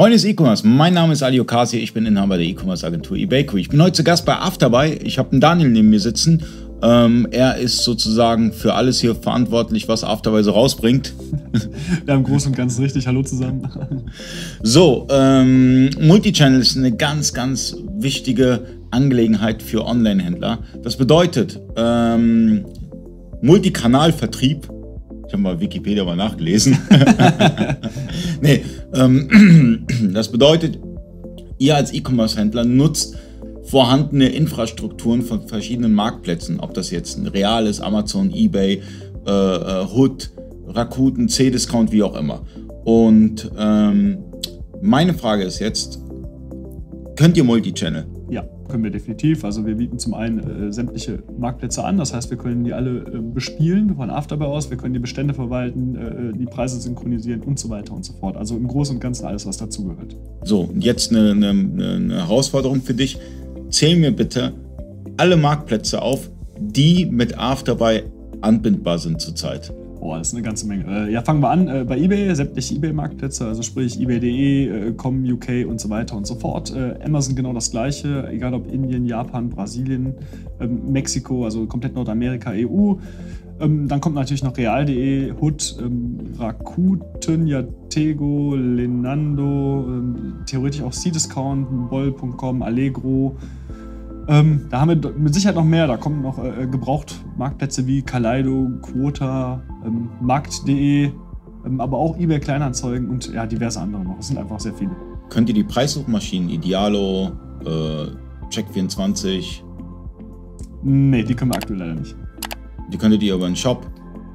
Freunde des E-Commerce, mein Name ist Ali Okasi, ich bin Inhaber der E-Commerce-Agentur eBakery. Ich bin heute zu Gast bei Afterbuy. Ich habe einen Daniel neben mir sitzen. Ähm, er ist sozusagen für alles hier verantwortlich, was Afterbuy so rausbringt. Wir haben groß und ganz richtig. Hallo zusammen. So, ähm, Multichannel ist eine ganz, ganz wichtige Angelegenheit für Online-Händler. Das bedeutet, ähm, Multikanalvertrieb ich habe mal Wikipedia mal nachgelesen. nee, ähm, das bedeutet, ihr als E-Commerce-Händler nutzt vorhandene Infrastrukturen von verschiedenen Marktplätzen, ob das jetzt ein Real ist, Amazon, eBay, äh, äh Hood, Rakuten, C-Discount, wie auch immer. Und ähm, meine Frage ist jetzt, könnt ihr Multichannel? Können wir definitiv. Also wir bieten zum einen äh, sämtliche Marktplätze an, das heißt, wir können die alle äh, bespielen von Afterbuy aus, wir können die Bestände verwalten, äh, die Preise synchronisieren und so weiter und so fort. Also im Großen und Ganzen alles, was dazugehört. So, und jetzt eine, eine, eine Herausforderung für dich. Zähl mir bitte alle Marktplätze auf, die mit Afterbuy anbindbar sind zurzeit. Boah, das ist eine ganze Menge. Äh, ja, fangen wir an äh, bei eBay, sämtliche eBay-Marktplätze, also sprich ebay.de, äh, com, UK und so weiter und so fort. Äh, Amazon genau das gleiche, egal ob Indien, Japan, Brasilien, ähm, Mexiko, also komplett Nordamerika, EU. Ähm, dann kommt natürlich noch real.de, Hood, ähm, Rakuten, Yatego, Lenando, ähm, theoretisch auch C-Discount, Boll.com, Allegro. Ähm, da haben wir mit Sicherheit noch mehr. Da kommen noch äh, gebraucht Marktplätze wie Kaleido, Quota, ähm, Markt.de, ähm, aber auch eBay Kleinanzeigen und ja, diverse andere noch. Es sind einfach sehr viele. Könnt ihr die Preissuchmaschinen Idealo, äh, Check24? Nee, die können wir aktuell leider nicht. Die könntet ihr über einen Shop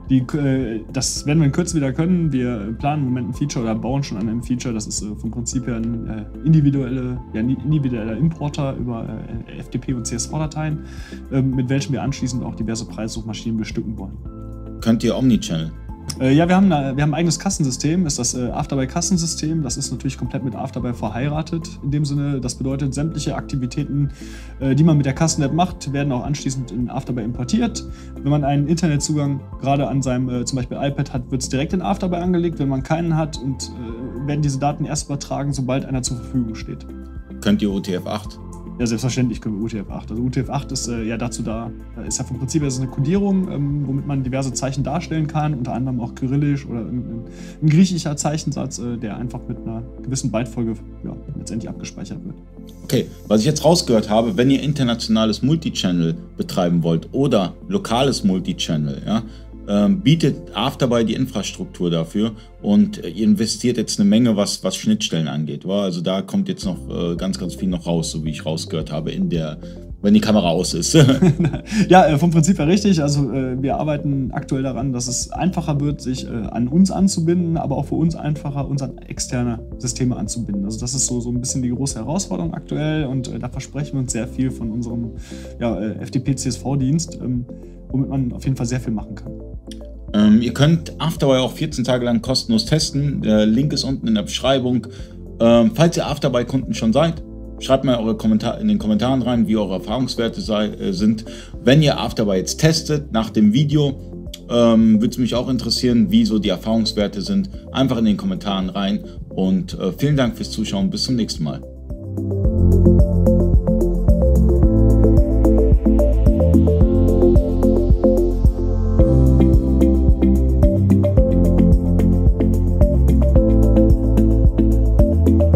die, äh, das werden wir in Kürze wieder können. Wir planen im Moment ein Feature oder bauen schon an einem Feature. Das ist äh, vom Prinzip her ein äh, individuelle, ja, individueller Importer über FTP und CSV-Dateien, ähm, mit welchem wir anschließend auch diverse Preissuchmaschinen bestücken wollen. Könnt ihr Omnichannel? Äh, ja, wir haben, wir haben ein eigenes Kassensystem, ist das äh, Afterbuy-Kassensystem. Das ist natürlich komplett mit Afterbuy verheiratet. In dem Sinne, das bedeutet, sämtliche Aktivitäten, äh, die man mit der Kassen-App macht, werden auch anschließend in Afterbuy importiert. Wenn man einen Internetzugang gerade an seinem äh, zum Beispiel iPad hat, wird es direkt in Afterbuy angelegt. Wenn man keinen hat, und äh, werden diese Daten erst übertragen, sobald einer zur Verfügung steht. Könnt ihr UTF-8? Ja, selbstverständlich können wir UTF-8. Also UTF-8 ist äh, ja dazu da, ist ja vom Prinzip her so eine Codierung, ähm, womit man diverse Zeichen darstellen kann, unter anderem auch kyrillisch oder ein, ein griechischer Zeichensatz, äh, der einfach mit einer gewissen Bytefolge ja, letztendlich abgespeichert wird. Okay, was ich jetzt rausgehört habe, wenn ihr internationales Multichannel betreiben wollt oder lokales Multichannel, ja, bietet Afterbuy die Infrastruktur dafür und äh, ihr investiert jetzt eine Menge, was, was Schnittstellen angeht. Also da kommt jetzt noch äh, ganz, ganz viel noch raus, so wie ich rausgehört habe, in der, wenn die Kamera aus ist. ja, äh, vom Prinzip her richtig. Also äh, wir arbeiten aktuell daran, dass es einfacher wird, sich äh, an uns anzubinden, aber auch für uns einfacher, uns an externe Systeme anzubinden. Also das ist so, so ein bisschen die große Herausforderung aktuell und äh, da versprechen wir uns sehr viel von unserem ja, FTP-CSV-Dienst, ähm, womit man auf jeden Fall sehr viel machen kann. Ähm, ihr könnt Afterbuy auch 14 Tage lang kostenlos testen. Der Link ist unten in der Beschreibung. Ähm, falls ihr Afterbuy-Kunden schon seid, schreibt mal eure Kommentar in den Kommentaren rein, wie eure Erfahrungswerte sei, äh, sind. Wenn ihr Afterbuy jetzt testet nach dem Video, ähm, würde es mich auch interessieren, wie so die Erfahrungswerte sind. Einfach in den Kommentaren rein und äh, vielen Dank fürs Zuschauen. Bis zum nächsten Mal.